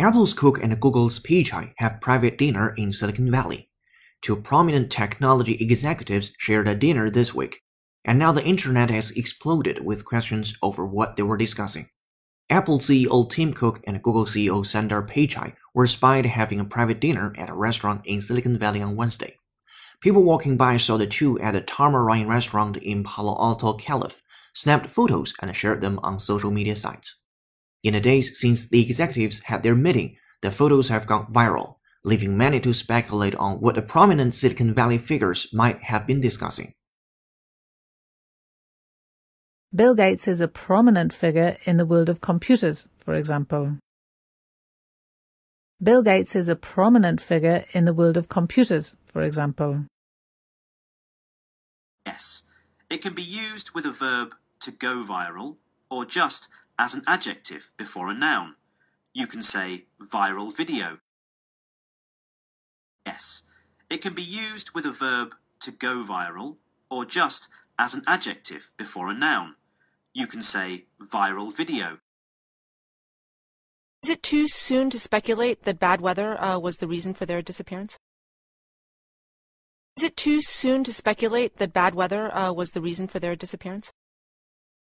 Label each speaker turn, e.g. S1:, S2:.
S1: Apple's Cook and Google's Pichai have private dinner in Silicon Valley. Two prominent technology executives shared a dinner this week, and now the internet has exploded with questions over what they were discussing. Apple CEO Tim Cook and Google CEO Sundar Pichai were spied having a private dinner at a restaurant in Silicon Valley on Wednesday. People walking by saw the two at a Tamarine restaurant in Palo Alto, Calif, snapped photos, and shared them on social media sites. In the days since the executives had their meeting, the photos have gone viral, leaving many to speculate on what the prominent Silicon Valley figures might have been discussing.
S2: Bill Gates is a prominent figure in the world of computers, for example. Bill Gates is a prominent figure in the world of computers, for example.
S3: Yes, it can be used with a verb to go viral or just as an adjective before a noun. You can say viral video. Yes, it can be used with a verb to go viral or just as an adjective before a noun. You can say viral video.
S4: Is it too soon to speculate that bad weather uh, was the reason for their disappearance? Is it too soon to speculate that bad weather uh, was the reason for their disappearance?